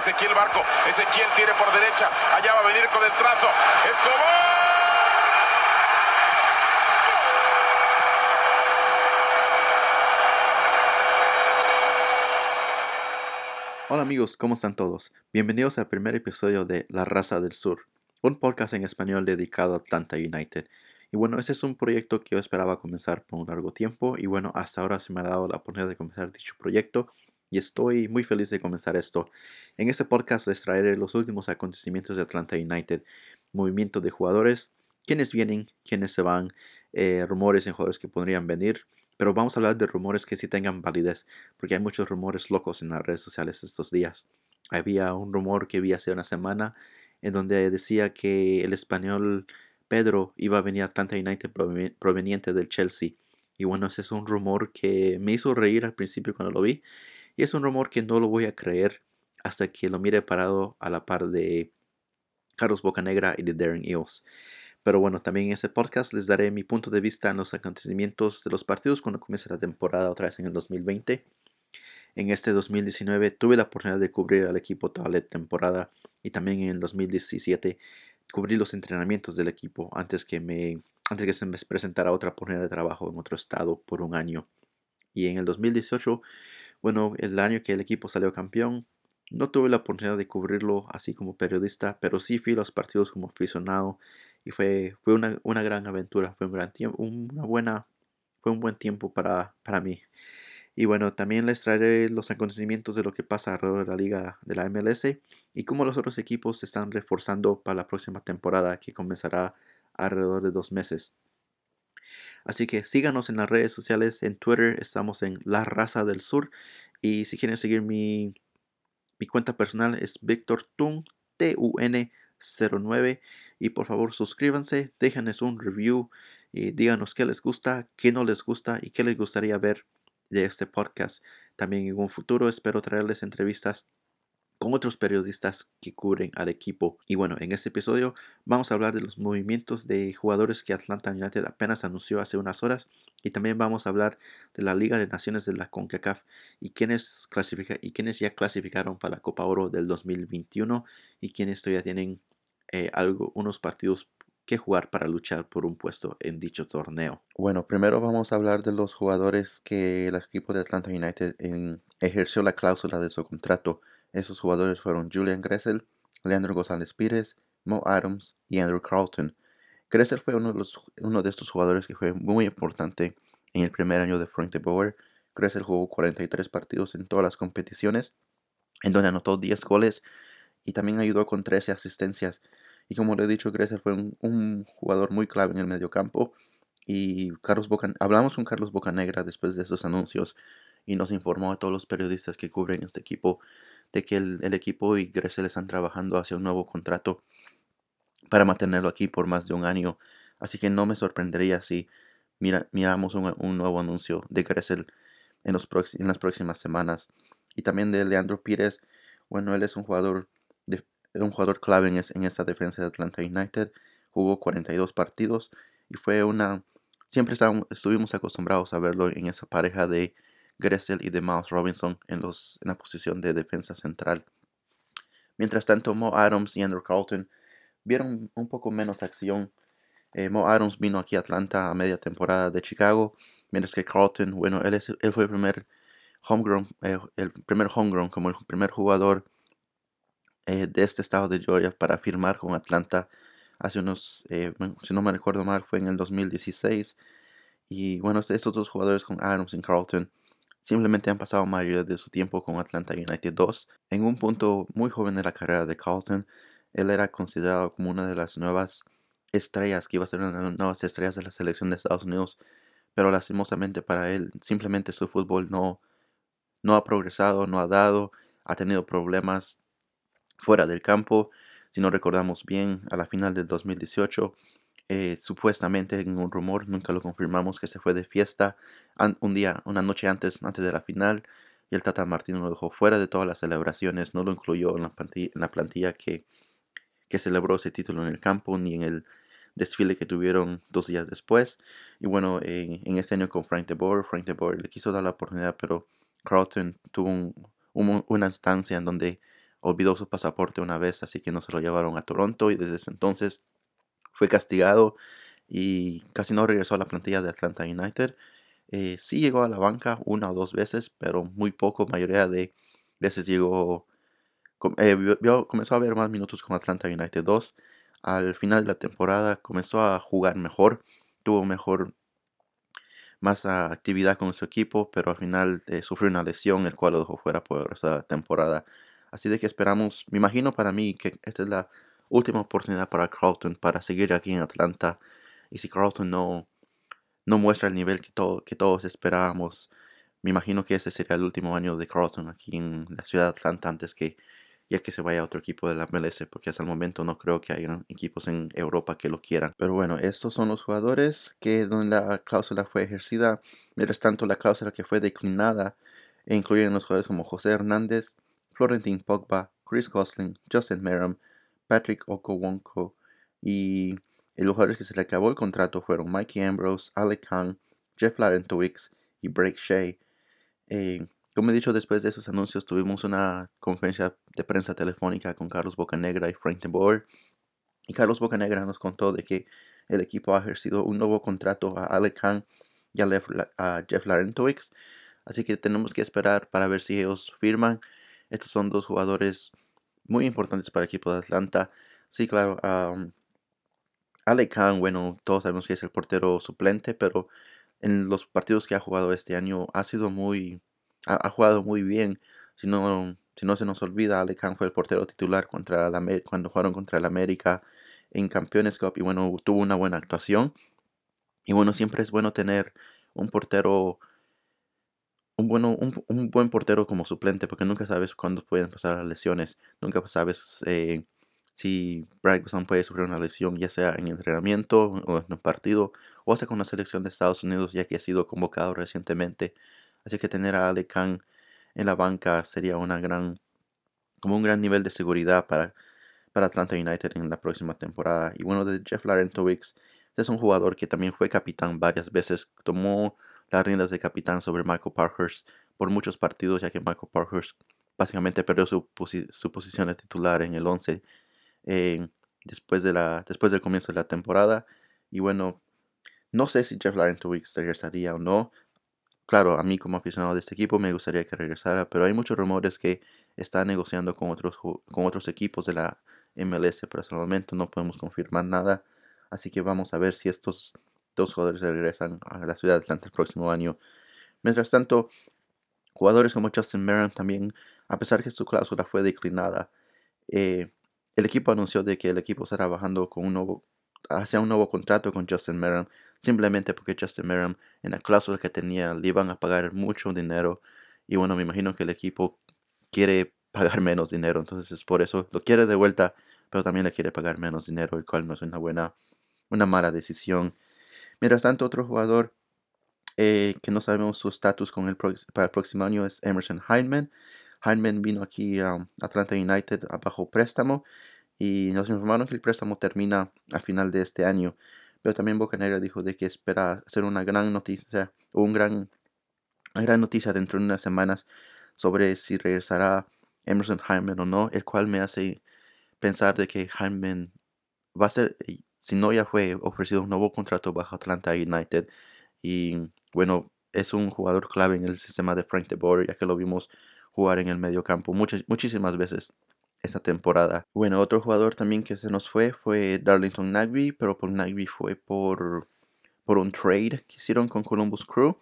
Ezequiel Barco. Ezequiel tiene por derecha. Allá va a venir con el trazo. Escobar. Hola amigos, ¿cómo están todos? Bienvenidos al primer episodio de La Raza del Sur, un podcast en español dedicado a Atlanta United. Y bueno, ese es un proyecto que yo esperaba comenzar por un largo tiempo y bueno, hasta ahora se me ha dado la oportunidad de comenzar dicho proyecto y estoy muy feliz de comenzar esto. En este podcast les traeré los últimos acontecimientos de Atlanta United, movimiento de jugadores, quienes vienen, quienes se van, eh, rumores en jugadores que podrían venir, pero vamos a hablar de rumores que sí tengan validez, porque hay muchos rumores locos en las redes sociales estos días. Había un rumor que vi hace una semana en donde decía que el español Pedro iba a venir a Atlanta United proveniente del Chelsea. Y bueno, ese es un rumor que me hizo reír al principio cuando lo vi. Y es un rumor que no lo voy a creer hasta que lo mire parado a la par de Carlos Bocanegra y de Darren Eels. Pero bueno, también en este podcast les daré mi punto de vista en los acontecimientos de los partidos cuando comience la temporada otra vez en el 2020. En este 2019 tuve la oportunidad de cubrir al equipo toda la temporada y también en el 2017 cubrí los entrenamientos del equipo antes que, me, antes que se me presentara otra oportunidad de trabajo en otro estado por un año. Y en el 2018, bueno, el año que el equipo salió campeón, no tuve la oportunidad de cubrirlo así como periodista, pero sí fui a los partidos como aficionado y fue, fue una, una gran aventura, fue un gran tiempo, una buena, fue un buen tiempo para, para mí. Y bueno, también les traeré los acontecimientos de lo que pasa alrededor de la liga de la MLS y cómo los otros equipos se están reforzando para la próxima temporada que comenzará alrededor de dos meses. Así que síganos en las redes sociales, en Twitter estamos en La Raza del Sur y si quieren seguir mi, mi cuenta personal es Victor Tun, T-U-N-09 y por favor suscríbanse, déjanos un review y díganos qué les gusta, qué no les gusta y qué les gustaría ver de este podcast. También en un futuro espero traerles entrevistas con otros periodistas que cubren al equipo. Y bueno, en este episodio vamos a hablar de los movimientos de jugadores que Atlanta United apenas anunció hace unas horas. Y también vamos a hablar de la Liga de Naciones de la CONCACAF y quienes, clasifica, y ya clasificaron para la Copa Oro del 2021 y quienes todavía tienen eh, algo, unos partidos que jugar para luchar por un puesto en dicho torneo. Bueno, primero vamos a hablar de los jugadores que el equipo de Atlanta United ejerció la cláusula de su contrato. Esos jugadores fueron Julian Gressel, Leandro González Pires, Mo Adams y Andrew Carlton. Gressel fue uno de, estos jugadores que fue muy importante en el primer año de Frank de Boer. Gressel jugó 43 partidos en todas las competiciones, en donde anotó 10 goles y también ayudó con 13 asistencias. Y como le he dicho, Grecia fue un, jugador muy clave en el mediocampo. Y Carlos Boca, hablamos con Carlos Bocanegra después de esos anuncios y nos informó a todos los periodistas que cubren este equipo de que el, equipo y Grecia están trabajando hacia un nuevo contrato para mantenerlo aquí por más de un año. Así que no me sorprendería si mira, miramos un, nuevo anuncio de Gressel en, las próximas semanas. Y también de Leandro Pires. Bueno, él es un jugador un jugador clave en, en esa defensa de Atlanta United. Jugó 42 partidos y fue una... Siempre estuvimos acostumbrados a verlo en esa pareja de Gressel y de Miles Robinson en, los, en la posición de defensa central. Mientras tanto, Mo Adams y Andrew Carlton vieron un poco menos acción. Eh, Mo Adams vino aquí a Atlanta a media temporada de Chicago, mientras que Carlton, bueno, él, es, él fue el primer homegrown, eh, el primer homegrown como el primer jugador eh, de este estado de Georgia para firmar con Atlanta hace unos, eh, si no me recuerdo mal, fue en el 2016. Y bueno, estos dos jugadores con Adams y Carlton simplemente han pasado mayoría de su tiempo con Atlanta United 2. En un punto muy joven de la carrera de Carlton, él era considerado como una de las nuevas estrellas, que iba a ser una de las nuevas estrellas de la selección de Estados Unidos. Pero lastimosamente para él, simplemente su fútbol no, no ha progresado, no ha dado, ha tenido problemas fuera del campo. Si no recordamos bien, a la final del 2018, eh, supuestamente en un rumor, nunca lo confirmamos, que se fue de fiesta un día, una noche antes, antes de la final. Y el Tata Martino lo dejó fuera de todas las celebraciones, no lo incluyó en la plantilla, en la plantilla que, que celebró ese título en el campo, ni en el desfile que tuvieron dos días después. Y bueno, en, en este año con Frank de Boer, Frank de le quiso dar la oportunidad, pero Carlton tuvo una instancia en donde olvidó su pasaporte una vez, así que no se lo llevaron a Toronto y desde ese entonces fue castigado y casi no regresó a la plantilla de Atlanta United. Eh, sí llegó a la banca una o dos veces, pero muy poco, mayoría de veces llegó, eh, comenzó a ver más minutos con Atlanta United 2. Al final de la temporada comenzó a jugar mejor, tuvo mejor, más actividad con su equipo, pero al final eh, sufrió una lesión, el cual lo dejó fuera por esa temporada. Así de que esperamos, me imagino para mí que esta es la última oportunidad para Carlton para seguir aquí en Atlanta. Y si Carlton no, no muestra el nivel que, que todos esperábamos, me imagino que ese sería el último año de Carlton aquí en la ciudad de Atlanta antes que ya que se vaya a otro equipo de la MLS, porque hasta el momento no creo que haya equipos en Europa que lo quieran. Pero bueno, estos son los jugadores que donde la cláusula fue ejercida, mientras tanto la cláusula que fue declinada e incluyen los jugadores como José Hernández, Florentin Pogba, Chris Gosling, Justin Merrim, Patrick Okowonko y los jugadores que se le acabó el contrato fueron Mikey Ambrose, Alec Kang, Jeff Larentowicz y Break Shea. Eh, como he dicho, después de esos anuncios tuvimos una conferencia de prensa telefónica con Carlos Bocanegra y Frank de. Y Carlos Bocanegra nos contó de que el equipo ha ejercido un nuevo contrato a Alec Khan y a, Jeff Larentowicz. Así que tenemos que esperar para ver si ellos firman. Estos son dos jugadores muy importantes para el equipo de Atlanta. Sí, claro. Um, Alec Khan, bueno, todos sabemos que es el portero suplente, pero en los partidos que ha jugado este año ha sido muy ha, jugado muy bien. Si no, si no se nos olvida, Alec fue el portero titular contra la, cuando jugaron contra el América en Campeones Cup y bueno, tuvo una buena actuación. Y bueno, siempre es bueno tener un portero, un, bueno, un, buen portero como suplente porque nunca sabes cuándo pueden pasar las lesiones. Nunca sabes eh, si Bryson puede sufrir una lesión, ya sea en entrenamiento o en un partido, o hasta con la selección de Estados Unidos, ya que ha sido convocado recientemente. Así que tener a Ale Khan en la banca sería una gran, como un gran nivel de seguridad para, para Atlanta United en la próxima temporada. Y bueno, de Jeff Larentowicz, es un jugador que también fue capitán varias veces, tomó las riendas de capitán sobre Michael Parkhurst por muchos partidos, ya que Michael Parkhurst básicamente perdió su, su posición de titular en el 11 eh, después, de después del comienzo de la temporada. Y bueno, no sé si Jeff Larentowicz regresaría o no. Claro, a mí como aficionado de este equipo me gustaría que regresara, pero hay muchos rumores que está negociando con otros, con otros equipos de la MLS, pero hasta el momento no podemos confirmar nada. Así que vamos a ver si estos dos jugadores regresan a la ciudad de Atlanta el próximo año. Mientras tanto, jugadores como Justin Merriam también, a pesar que su cláusula fue declinada, eh, el equipo anunció de que el equipo está trabajando con un nuevo, hacia un nuevo contrato con Justin Merriam simplemente porque Justin Merriam en la cláusula que tenía le iban a pagar mucho dinero y bueno, me imagino que el equipo quiere pagar menos dinero, entonces es por eso lo quiere de vuelta, pero también le quiere pagar menos dinero, el cual no es una buena, una mala decisión. Mientras tanto, otro jugador eh, que no sabemos su estatus con el para el próximo año es Emerson Heineman. Heineman vino aquí a Atlanta United bajo préstamo y nos informaron que el préstamo termina a final de este año. Pero también Bocanegra dijo de que espera hacer una gran noticia, un gran, una gran noticia dentro de unas semanas sobre si regresará Emerson Hyman o no, el cual me hace pensar de que Hyman va a ser, si no ya fue ofrecido un nuevo contrato bajo Atlanta United y bueno, es un jugador clave en el sistema de Frank de Boer, ya que lo vimos jugar en el medio campo muchas, muchísimas veces esta temporada. Bueno, otro jugador también que se nos fue fue Darlington Nagby, pero por Nagby fue por, por un trade que hicieron con Columbus Crew.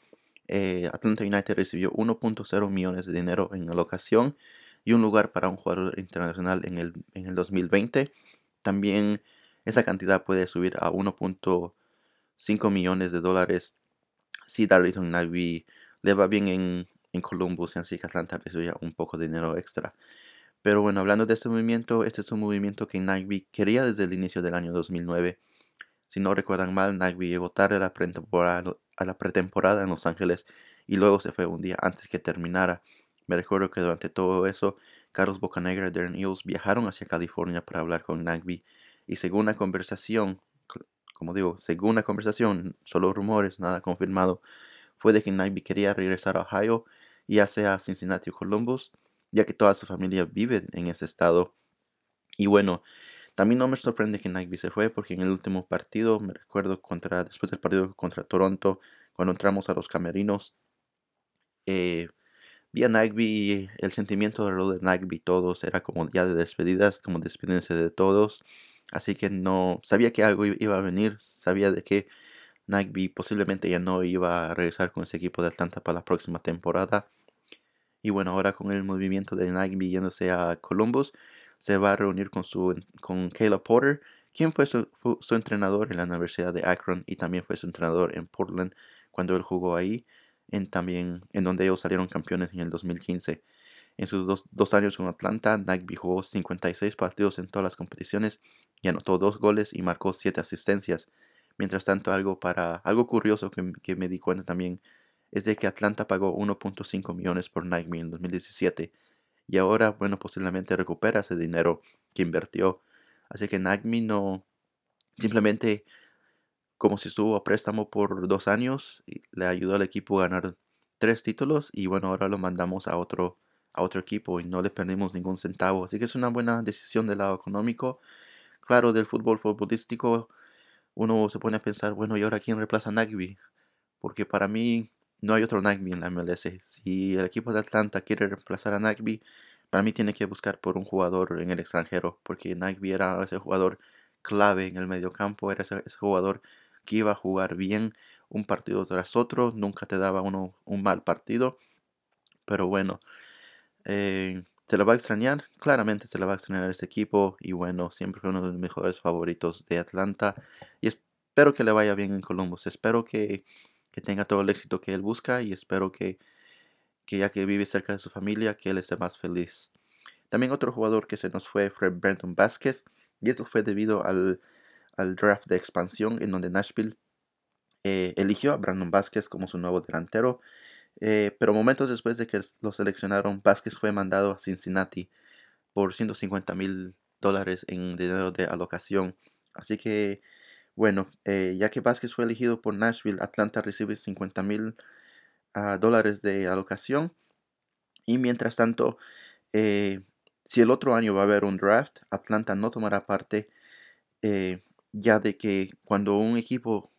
Eh, Atlanta United recibió 1.0 millones de dinero en la ocasión y un lugar para un jugador internacional en el, en el 2020. También esa cantidad puede subir a 1.5 millones de dólares si Darlington Nagby le va bien en, en Columbus, así que Atlanta recibiría un poco de dinero extra. Pero bueno, hablando de este movimiento, este es un movimiento que Nagby quería desde el inicio del año 2009. Si no recuerdan mal, Nagby llegó tarde a la, pretemporada, a la pretemporada en Los Ángeles y luego se fue un día antes que terminara. Me recuerdo que durante todo eso, Carlos Bocanegra y Darren Eels viajaron hacia California para hablar con Nagby y según la conversación, como digo, según la conversación, solo rumores, nada confirmado, fue de que Nagby quería regresar a Ohio, ya sea a Cincinnati o Columbus, ya que toda su familia vive en ese estado. Y bueno, también no me sorprende que Nagby se fue porque en el último partido, me recuerdo contra, después del partido contra Toronto, cuando entramos a los camerinos, eh, vi a Nagby, el sentimiento de lo de Nagby todos era como ya de despedidas, como despedirse de todos. Así que no sabía que algo iba a venir, sabía de que Nagby posiblemente ya no iba a regresar con ese equipo de Atlanta para la próxima temporada. Y bueno, ahora con el movimiento de Nagby yéndose a Columbus, se va a reunir con su con Caleb Porter, quien fue su, su, entrenador en la Universidad de Akron y también fue su entrenador en Portland cuando él jugó ahí, en también en donde ellos salieron campeones en el 2015. En sus dos, dos años con Atlanta, Nagby jugó 56 partidos en todas las competiciones y anotó dos goles y marcó siete asistencias. Mientras tanto, algo para algo curioso que, que me di cuenta también es de que Atlanta pagó 1.5 millones por Nagby en 2017 y ahora, bueno, posiblemente recupera ese dinero que invirtió. Así que Nagmi no simplemente como si estuvo a préstamo por dos años, le ayudó al equipo a ganar tres títulos y bueno, ahora lo mandamos a otro, a otro equipo y no le perdimos ningún centavo. Así que es una buena decisión del lado económico. Claro, del fútbol futbolístico, uno se pone a pensar, bueno, ¿y ahora quién reemplaza a Nagby? Porque para mí no hay otro Nagby en la MLS. Si el equipo de Atlanta quiere reemplazar a Nagby, para mí tiene que buscar por un jugador en el extranjero, porque Nagby era ese jugador clave en el mediocampo, era ese, jugador que iba a jugar bien un partido tras otro, nunca te daba uno un mal partido, pero bueno, eh, se lo va a extrañar, claramente se lo va a extrañar este equipo y bueno, siempre fue uno de los mejores favoritos de Atlanta y espero que le vaya bien en Columbus, espero que que tenga todo el éxito que él busca y espero que, que ya que vive cerca de su familia, que él esté más feliz. También otro jugador que se nos fue fue Brandon Vázquez y esto fue debido al, al draft de expansión en donde Nashville eh, eligió a Brandon Vázquez como su nuevo delantero. Eh, pero momentos después de que lo seleccionaron, Vázquez fue mandado a Cincinnati por 150 mil dólares en dinero de alocación. Así que bueno, eh, ya que Vázquez fue elegido por Nashville, Atlanta recibe 50 mil ah, dólares de alocación. Y mientras tanto, eh, si el otro año va a haber un draft, Atlanta no tomará parte, ya de que cuando un equipo,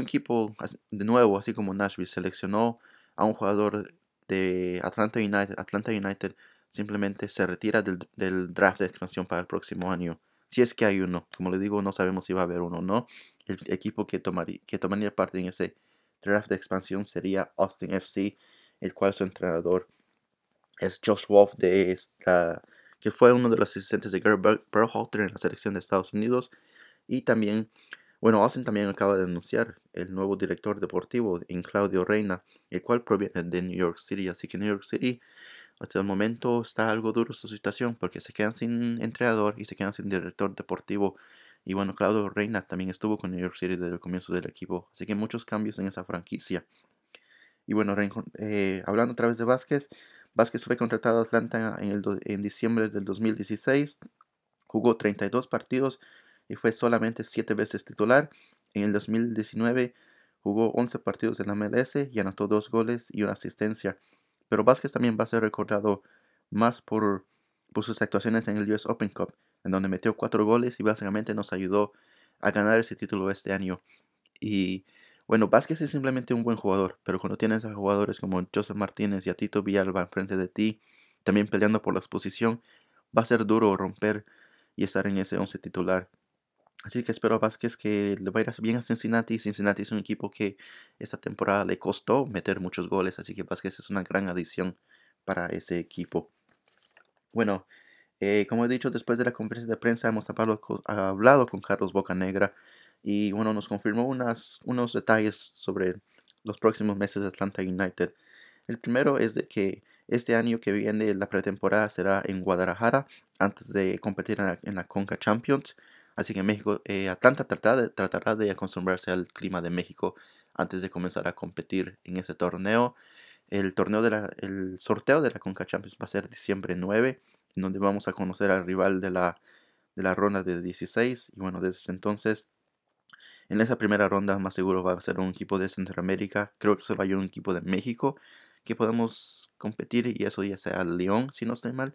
equipo de nuevo, así como Nashville, seleccionó a un jugador de Atlanta United, Atlanta United simplemente se retira del draft de expansión para el próximo año si es que hay uno. Como le digo, no sabemos si va a haber uno o no. El equipo que tomaría, que tomaría parte en ese draft de expansión sería Austin FC, el cual su entrenador es Josh Wolf, de esta, que fue uno de los asistentes de Gary Berhalter en la selección de Estados Unidos. Y también, bueno, Austin también acaba de anunciar el nuevo director deportivo en Claudio Reina, el cual proviene de New York City. Así que New York City hasta el momento está algo duro su situación porque se quedan sin entrenador y se quedan sin director deportivo. Y bueno, Claudio Reina también estuvo con New York City desde el comienzo del equipo. Así que muchos cambios en esa franquicia. Y bueno, eh, hablando a través de Vázquez, Vázquez fue contratado a Atlanta en, el en diciembre del 2016. Jugó 32 partidos y fue solamente 7 veces titular. En el 2019 jugó 11 partidos en la MLS y anotó 2 goles y una asistencia. Pero Vázquez también va a ser recordado más por, por sus actuaciones en el US Open Cup, en donde metió cuatro goles y básicamente nos ayudó a ganar ese título este año. Y bueno, Vázquez es simplemente un buen jugador, pero cuando tienes a jugadores como Joseph Martínez y a Tito Villalba enfrente de ti, también peleando por la exposición, va a ser duro romper y estar en ese once titular. Así que espero a Vázquez que le vaya bien a Cincinnati. Cincinnati es un equipo que esta temporada le costó meter muchos goles, así que Vázquez es una gran adición para ese equipo. Bueno, eh, como he dicho, después de la conferencia de prensa hemos hablado con Carlos Bocanegra y bueno, nos confirmó unas, unos detalles sobre los próximos meses de Atlanta United. El primero es de que este año que viene la pretemporada será en Guadalajara antes de competir en la, en la Conca Champions. Así que México, eh, Atlanta tratará de, tratará de acostumbrarse al clima de México antes de comenzar a competir en ese torneo. El torneo de la, el sorteo de la Conca Champions va a ser diciembre 9, en donde vamos a conocer al rival de la, de la ronda de 16. Y bueno, desde entonces, en esa primera ronda más seguro va a ser un equipo de Centroamérica. Creo que se va a un equipo de México, que podemos competir y eso ya sea León, si no estoy mal.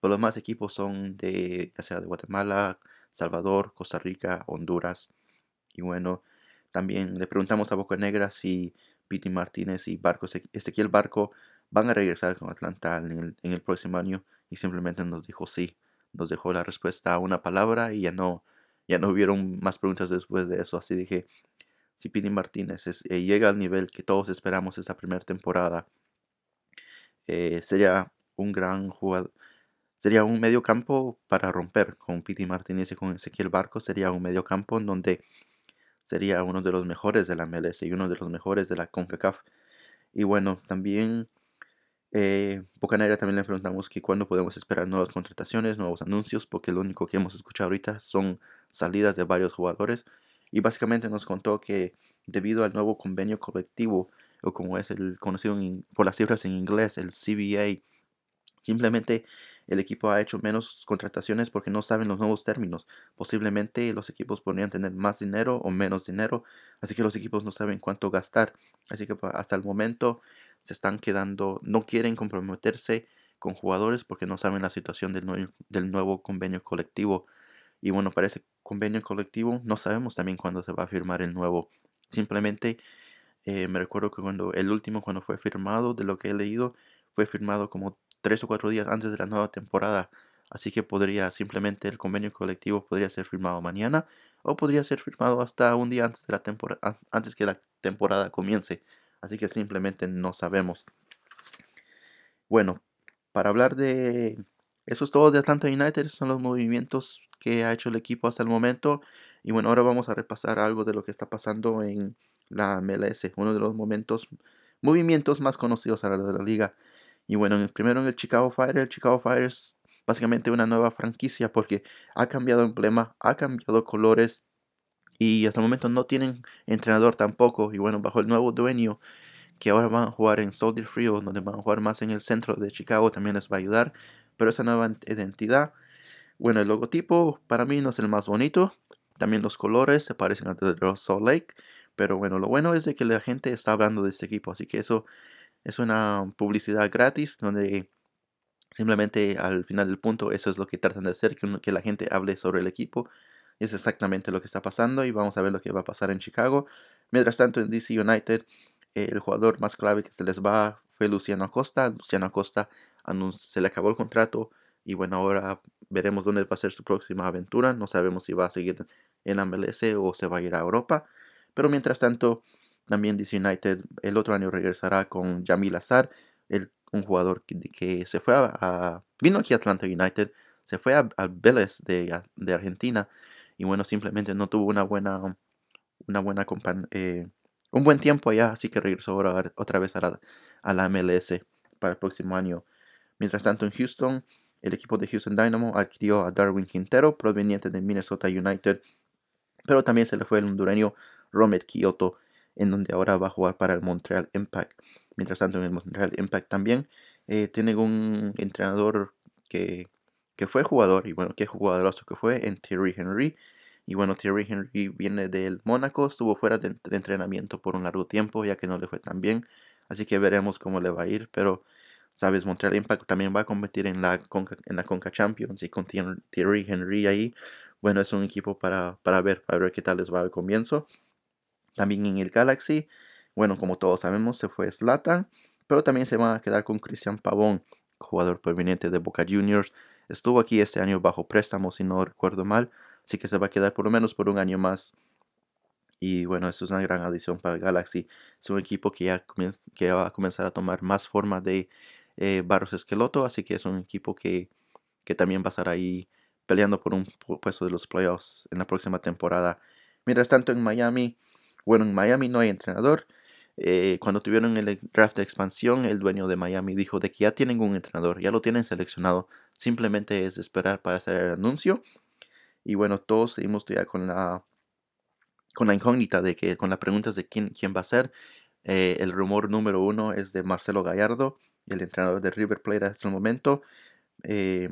Pero los más equipos son de, ya sea de Guatemala, Salvador, Costa Rica, Honduras. Y bueno, también le preguntamos a Boca Negra si Piti Martínez y Barco, Ezequiel Barco van a regresar con Atlanta en el, próximo año y simplemente nos dijo sí. Nos dejó la respuesta a una palabra y ya no, ya no hubieron más preguntas después de eso. Así dije, si Piti Martínez eh, llega al nivel que todos esperamos esta primera temporada, eh, sería un gran jugador. Sería un medio campo para romper con Piti Martínez y con Ezequiel Barco. Sería un medio campo en donde sería uno de los mejores de la MLS y uno de los mejores de la CONCACAF. Y bueno, también eh, Bocanera también le preguntamos que cuándo podemos esperar nuevas contrataciones, nuevos anuncios, porque lo único que hemos escuchado ahorita son salidas de varios jugadores. Y básicamente nos contó que debido al nuevo convenio colectivo, o como es el conocido por las cifras en inglés, el CBA, simplemente el equipo ha hecho menos contrataciones porque no saben los nuevos términos. Posiblemente los equipos podrían tener más dinero o menos dinero, así que los equipos no saben cuánto gastar. Así que pues, hasta el momento se están quedando, no quieren comprometerse con jugadores porque no saben la situación del, del nuevo convenio colectivo. Y bueno, para ese convenio colectivo no sabemos también cuándo se va a firmar el nuevo. Simplemente eh, me recuerdo que cuando el último, cuando fue firmado, de lo que he leído, fue firmado como tres o cuatro días antes de la nueva temporada. Así que podría simplemente el convenio colectivo podría ser firmado mañana o podría ser firmado hasta un día antes de la temporada antes que la temporada comience. Así que simplemente no sabemos. Bueno, para hablar de eso es todo de Atlanta United, son los movimientos que ha hecho el equipo hasta el momento. Y bueno, ahora vamos a repasar algo de lo que está pasando en la MLS, uno de los momentos, movimientos más conocidos ahora de la liga. Y bueno, primero en el Chicago Fire, el Chicago Fire es básicamente una nueva franquicia porque ha cambiado emblema, ha cambiado colores y hasta el momento no tienen entrenador tampoco. Y bueno, bajo el nuevo dueño que ahora van a jugar en Soldier Field, donde van a jugar más en el centro de Chicago, también les va a ayudar. Pero esa nueva identidad, bueno, el logotipo para mí no es el más bonito. También los colores se parecen a de Salt Lake. Pero bueno, lo bueno es de que la gente está hablando de este equipo, así que eso es una publicidad gratis donde simplemente al final del punto eso es lo que tratan de hacer, que, la gente hable sobre el equipo. Es exactamente lo que está pasando y vamos a ver lo que va a pasar en Chicago. Mientras tanto en DC United el jugador más clave que se les va fue Luciano Acosta. Luciano Acosta se le acabó el contrato y bueno, ahora veremos dónde va a ser su próxima aventura. No sabemos si va a seguir en MLS o se va a ir a Europa. Pero mientras tanto, también DC United el otro año regresará con Jamil Azar, el, un jugador que, se fue a, vino aquí a Atlanta United, se fue a, Vélez de, de, Argentina y bueno, simplemente no tuvo una buena, una buena eh, un buen tiempo allá, así que regresó ahora otra vez a la, a la MLS para el próximo año. Mientras tanto en Houston, el equipo de Houston Dynamo adquirió a Darwin Quintero, proveniente de Minnesota United, pero también se le fue el hondureño Romet Kyoto en donde ahora va a jugar para el Montreal Impact. Mientras tanto, en el Montreal Impact también eh, tienen un entrenador que, fue jugador, y bueno, qué jugadoroso que fue, en Thierry Henry. Y bueno, Thierry Henry viene del Mónaco, estuvo fuera de, entrenamiento por un largo tiempo, ya que no le fue tan bien. Así que veremos cómo le va a ir, pero sabes, Montreal Impact también va a competir en la Conca, en la Champions y con Thierry Henry ahí. Bueno, es un equipo para, para ver, para ver qué tal les va al comienzo. También en el Galaxy, bueno, como todos sabemos, se fue Slatan, pero también se va a quedar con Cristian Pavón, jugador proveniente de Boca Juniors. Estuvo aquí este año bajo préstamo, si no recuerdo mal, así que se va a quedar por lo menos por un año más. Y bueno, eso es una gran adición para el Galaxy. Es un equipo que ya que va a comenzar a tomar más forma de eh, Barros Esqueloto, así que es un equipo que, que también va a estar ahí peleando por un puesto de los playoffs en la próxima temporada. Mientras tanto, en Miami, bueno, en Miami no hay entrenador. Eh, cuando tuvieron el draft de expansión, el dueño de Miami dijo de que ya tienen un entrenador, ya lo tienen seleccionado. Simplemente es esperar para hacer el anuncio. Y bueno, todos seguimos ya con la con la incógnita de que con las preguntas de quién, quién va a ser. Eh, el rumor número uno es de Marcelo Gallardo, el entrenador de River Plate hasta el momento. Eh,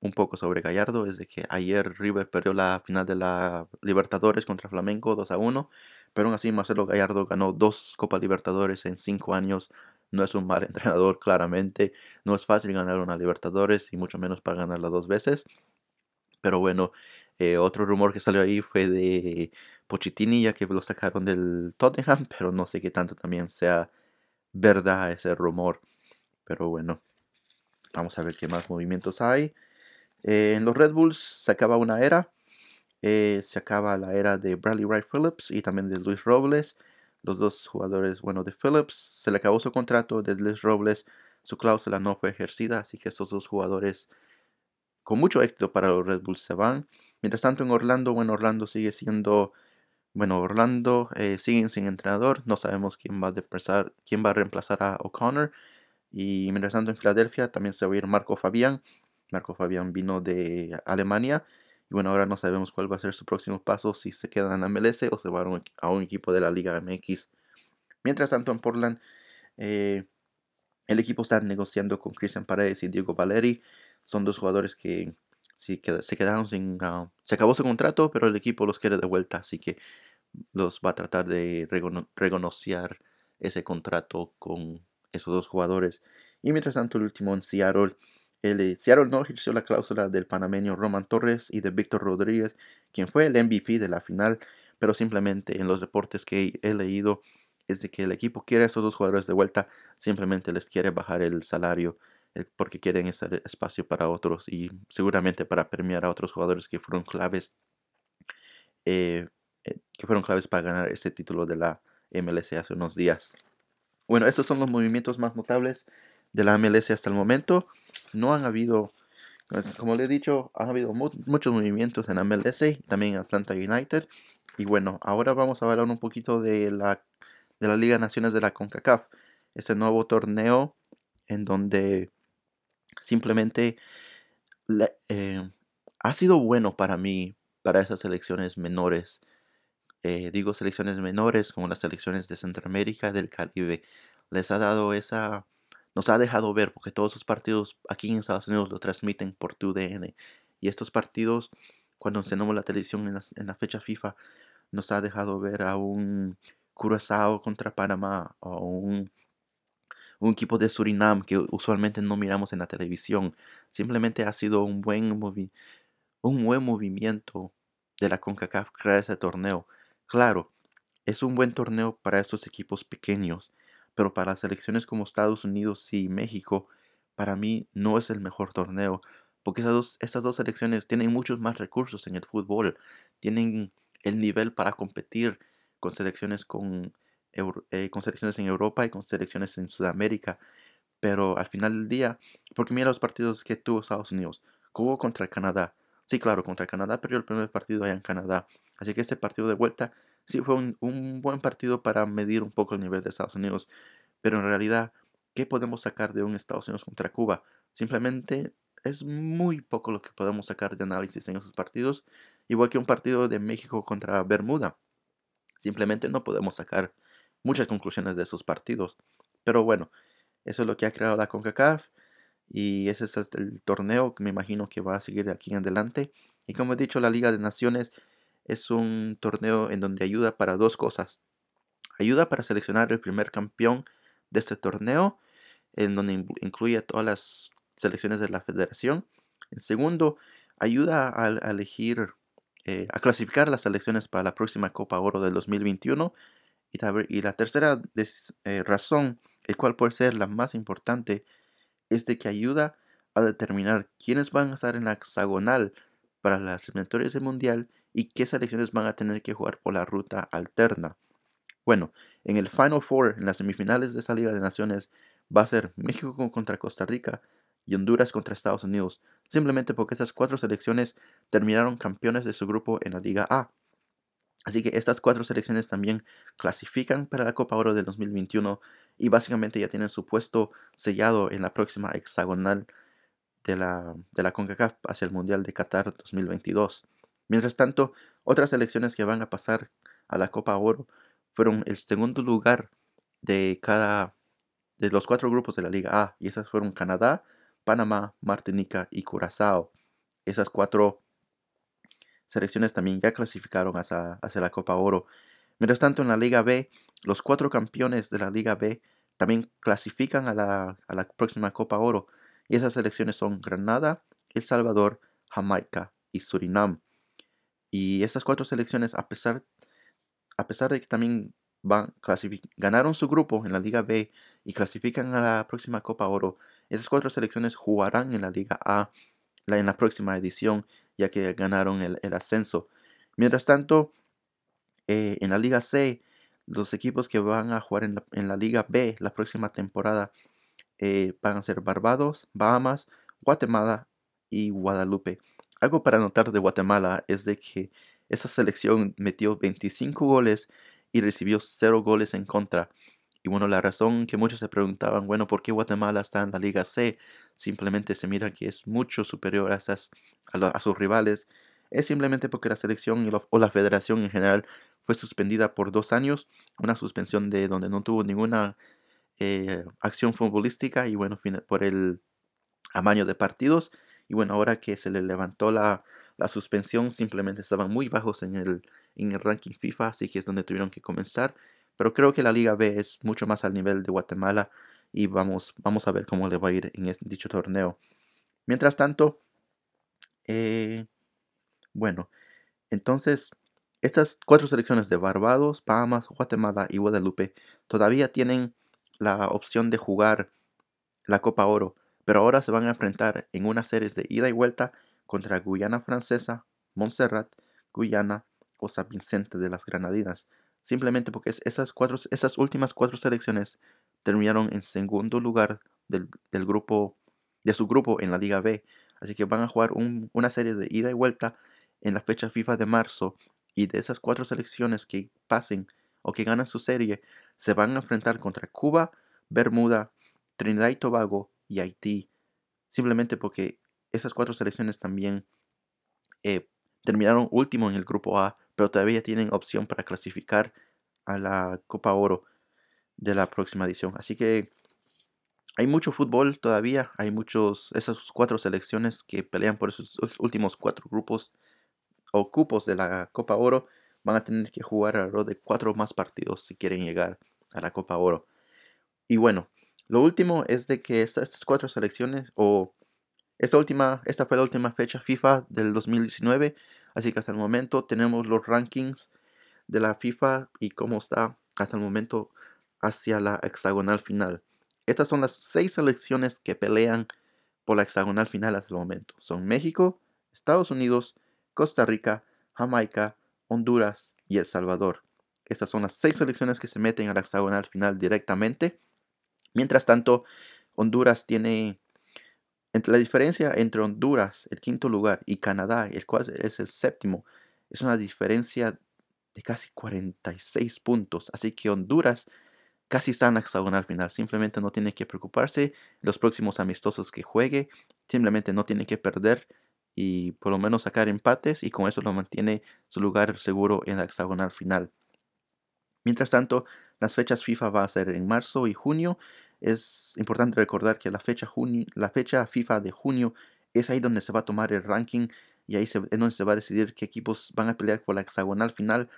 un poco sobre Gallardo es de que ayer River perdió la final de la Libertadores contra Flamengo 2 a 1, pero aún así Marcelo Gallardo ganó dos Copas Libertadores en cinco años no es un mal entrenador, claramente. No es fácil ganar una Libertadores y mucho menos para ganarla dos veces. Pero bueno, eh, otro rumor que salió ahí fue de Pochettini, ya que lo sacaron del Tottenham, pero no sé qué tanto también sea verdad ese rumor. Pero bueno, vamos a ver qué más movimientos hay. Eh, en los Red Bulls se acaba una era. Eh, se acaba la era de Bradley Wright Phillips y también de Luis Robles. Los dos jugadores, bueno, de Phillips se le acabó su contrato, de Luis Robles su cláusula no fue ejercida, así que estos dos jugadores con mucho éxito para los Red Bulls se van. Mientras tanto en Orlando, bueno, Orlando sigue siendo, bueno, Orlando eh, sigue sin entrenador, no sabemos quién va a, quién va a reemplazar a O'Connor. Y mientras tanto en Filadelfia también se va a ir Marco Fabián. Marco Fabián vino de Alemania y bueno, ahora no sabemos cuál va a ser su próximo paso, si se queda en MLS o se va a un, equipo de la Liga MX. Mientras tanto, en Portland, eh, el equipo está negociando con Christian Paredes y Diego Valeri. Son dos jugadores que se quedaron sin... Ah, se acabó su contrato, pero el equipo los quiere de vuelta, así que los va a tratar de renegociar ese contrato con esos dos jugadores. Y mientras tanto, el último en Seattle el Seattle no ejerció la cláusula del panameño Roman Torres y de Víctor Rodríguez, quien fue el MVP de la final, pero simplemente en los reportes que he leído es de que el equipo quiere a esos dos jugadores de vuelta, simplemente les quiere bajar el salario eh, porque quieren ese espacio para otros y seguramente para premiar a otros jugadores que fueron claves eh, eh, que fueron claves para ganar este título de la MLS hace unos días. Bueno, estos son los movimientos más notables de la MLS hasta el momento. No han habido, pues, como le he dicho, han habido muchos movimientos en MLS, también en Atlanta United. Y bueno, ahora vamos a hablar un poquito de la, de la Liga Naciones de la CONCACAF. Este nuevo torneo en donde simplemente eh, ha sido bueno para mí, para esas selecciones menores. Eh, digo selecciones menores como las selecciones de Centroamérica, del Caribe. Les ha dado esa nos ha dejado ver, porque todos sus partidos aquí en Estados Unidos lo transmiten por TUDN. Y estos partidos, cuando encendemos la televisión en la, fecha FIFA, nos ha dejado ver a un Curazao contra Panamá o un, un equipo de Surinam que usualmente no miramos en la televisión. Simplemente ha sido un buen, un buen movimiento de la CONCACAF crear ese torneo. Claro, es un buen torneo para estos equipos pequeños pero para selecciones como Estados Unidos y México, para mí no es el mejor torneo, porque esas dos, estas dos selecciones tienen muchos más recursos en el fútbol, tienen el nivel para competir con selecciones con, eh, con selecciones en Europa y con selecciones en Sudamérica, pero al final del día, porque mira los partidos que tuvo Estados Unidos, jugó contra Canadá, sí claro, contra Canadá perdió el primer partido allá en Canadá, así que este partido de vuelta sí fue un, buen partido para medir un poco el nivel de Estados Unidos, pero en realidad, ¿qué podemos sacar de un Estados Unidos contra Cuba? Simplemente es muy poco lo que podemos sacar de análisis en esos partidos, igual que un partido de México contra Bermuda. Simplemente no podemos sacar muchas conclusiones de esos partidos. Pero bueno, eso es lo que ha creado la CONCACAF y ese es el torneo que me imagino que va a seguir aquí en adelante. Y como he dicho, la Liga de Naciones es un torneo en donde ayuda para dos cosas. Ayuda para seleccionar el primer campeón de este torneo, en donde incluye a todas las selecciones de la federación. En segundo, ayuda a, elegir, eh, a clasificar las selecciones para la próxima Copa Oro del 2021. Y, la tercera eh, razón, el cual puede ser la más importante, es de que ayuda a determinar quiénes van a estar en la hexagonal para las eliminatorias del Mundial y qué selecciones van a tener que jugar por la ruta alterna. Bueno, en el Final Four, en las semifinales de esa Liga de Naciones, va a ser México contra Costa Rica y Honduras contra Estados Unidos, simplemente porque esas cuatro selecciones terminaron campeones de su grupo en la Liga A. Así que estas cuatro selecciones también clasifican para la Copa Oro del 2021 y básicamente ya tienen su puesto sellado en la próxima hexagonal de la, de la CONCACAF hacia el Mundial de Qatar 2022. Mientras tanto, otras selecciones que van a pasar a la Copa Oro fueron el segundo lugar de cada de los cuatro grupos de la Liga A y esas fueron Canadá, Panamá, Martinica y Curazao. Esas cuatro selecciones también ya clasificaron hacia, hacia, la Copa Oro. Mientras tanto, en la Liga B, los cuatro campeones de la Liga B también clasifican a la, a la próxima Copa Oro. Y esas selecciones son Granada, El Salvador, Jamaica y Surinam. Y estas cuatro selecciones, a pesar, a pesar de que también van, ganaron su grupo en la Liga B y clasifican a la próxima Copa Oro, esas cuatro selecciones jugarán en la Liga A en la próxima edición, ya que ganaron el, ascenso. Mientras tanto, eh, en la Liga C, los equipos que van a jugar en la, Liga B la próxima temporada eh, van a ser Barbados, Bahamas, Guatemala y Guadalupe. Algo para notar de Guatemala es de que esa selección metió 25 goles y recibió 0 goles en contra. Y bueno, la razón que muchos se preguntaban, bueno, ¿por qué Guatemala está en la Liga C? Simplemente se mira que es mucho superior a, esas, a, sus rivales. Es simplemente porque la selección o la federación en general fue suspendida por dos años. Una suspensión de donde no tuvo ninguna eh, acción futbolística y bueno, por el amaño de partidos. Y bueno, ahora que se le levantó la, la suspensión, simplemente estaban muy bajos en el, en el ranking FIFA, así que es donde tuvieron que comenzar. Pero creo que la Liga B es mucho más al nivel de Guatemala y vamos, vamos a ver cómo le va a ir en dicho torneo. Mientras tanto, eh, bueno, entonces estas cuatro selecciones de Barbados, Bahamas, Guatemala y Guadalupe todavía tienen la opción de jugar la Copa Oro, pero ahora se van a enfrentar en una serie de ida y vuelta contra Guyana Francesa, Montserrat, Guyana o San Vicente de las Granadinas simplemente porque esas, cuatro, esas últimas cuatro selecciones terminaron en segundo lugar del, grupo, de su grupo en la Liga B. Así que van a jugar una serie de ida y vuelta en la fecha FIFA de marzo. Y de esas cuatro selecciones que pasen o que ganan su serie, se van a enfrentar contra Cuba, Bermuda, Trinidad y Tobago y Haití. Simplemente porque esas cuatro selecciones también eh, terminaron último en el grupo A pero todavía tienen opción para clasificar a la Copa Oro de la próxima edición. Así que hay mucho fútbol todavía, hay muchos, esas cuatro selecciones que pelean por esos últimos cuatro grupos o cupos de la Copa Oro van a tener que jugar alrededor de cuatro más partidos si quieren llegar a la Copa Oro. Y bueno, lo último es de que estas, cuatro selecciones o esta última, esta fue la última fecha FIFA del 2019 Así que hasta el momento tenemos los rankings de la FIFA y cómo está hasta el momento hacia la hexagonal final. Estas son las seis selecciones que pelean por la hexagonal final hasta el momento. Son México, Estados Unidos, Costa Rica, Jamaica, Honduras y El Salvador. Estas son las seis selecciones que se meten a la hexagonal final directamente. Mientras tanto, Honduras tiene la diferencia entre Honduras, el quinto lugar, y Canadá, el cual es el séptimo, es una diferencia de casi 46 puntos. Así que Honduras casi está en la hexagonal final. Simplemente no tiene que preocuparse los próximos amistosos que juegue. Simplemente no tiene que perder y por lo menos sacar empates y con eso lo mantiene su lugar seguro en la hexagonal final. Mientras tanto, las fechas FIFA va a ser en marzo y junio es importante recordar que la fecha, la fecha FIFA de junio es ahí donde se va a tomar el ranking y ahí es donde se va a decidir qué equipos van a pelear por la hexagonal final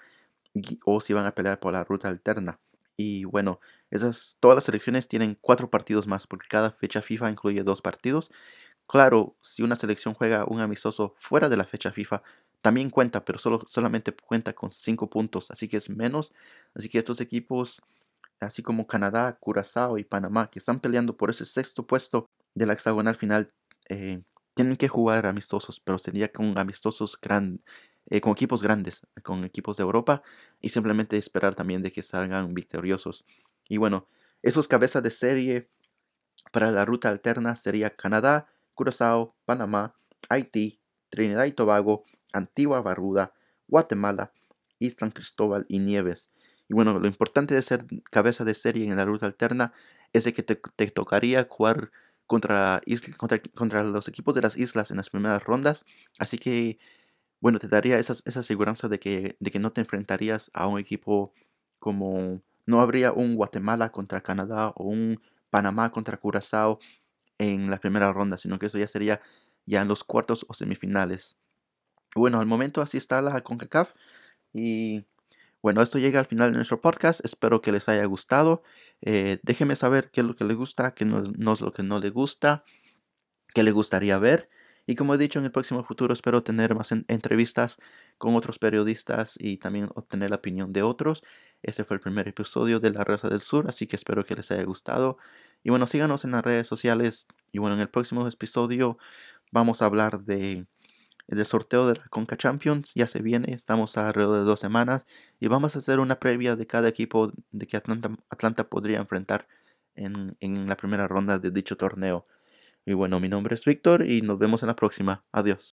o si van a pelear por la ruta alterna. Y bueno, esas, todas las selecciones tienen cuatro partidos más porque cada fecha FIFA incluye dos partidos. Claro, si una selección juega un amistoso fuera de la fecha FIFA, también cuenta, pero solo, solamente cuenta con cinco puntos, así que es menos. Así que estos equipos así como Canadá, Curazao y Panamá, que están peleando por ese sexto puesto de la hexagonal final, eh, tienen que jugar amistosos, pero sería con amistosos eh, con equipos grandes, con equipos de Europa, y simplemente esperar también de que salgan victoriosos. Y bueno, esos cabezas de serie para la ruta alterna sería Canadá, Curazao, Panamá, Haití, Trinidad y Tobago, Antigua Barbuda, Guatemala, San Cristóbal y Nieves. Y bueno, lo importante de ser cabeza de serie en la ruta alterna es de que te, tocaría jugar contra, contra, los equipos de las islas en las primeras rondas. Así que, bueno, te daría esa, esa aseguranza de que, de que no te enfrentarías a un equipo como... No habría un Guatemala contra Canadá o un Panamá contra Curazao en la primera ronda, sino que eso ya sería ya en los cuartos o semifinales. Bueno, al momento así está la CONCACAF y bueno, esto llega al final de nuestro podcast. Espero que les haya gustado. Eh, déjeme saber qué es lo que le gusta, qué no, es lo que no le gusta, qué le gustaría ver. Y como he dicho, en el próximo futuro espero tener más entrevistas con otros periodistas y también obtener la opinión de otros. Este fue el primer episodio de La Raza del Sur, así que espero que les haya gustado. Y bueno, síganos en las redes sociales. Y bueno, en el próximo episodio vamos a hablar de el sorteo de la Conca Champions. Ya se viene, estamos alrededor de dos semanas. Y vamos a hacer una previa de cada equipo de que Atlanta, podría enfrentar en, en la primera ronda de dicho torneo. Y bueno, mi nombre es Víctor y nos vemos en la próxima. Adiós.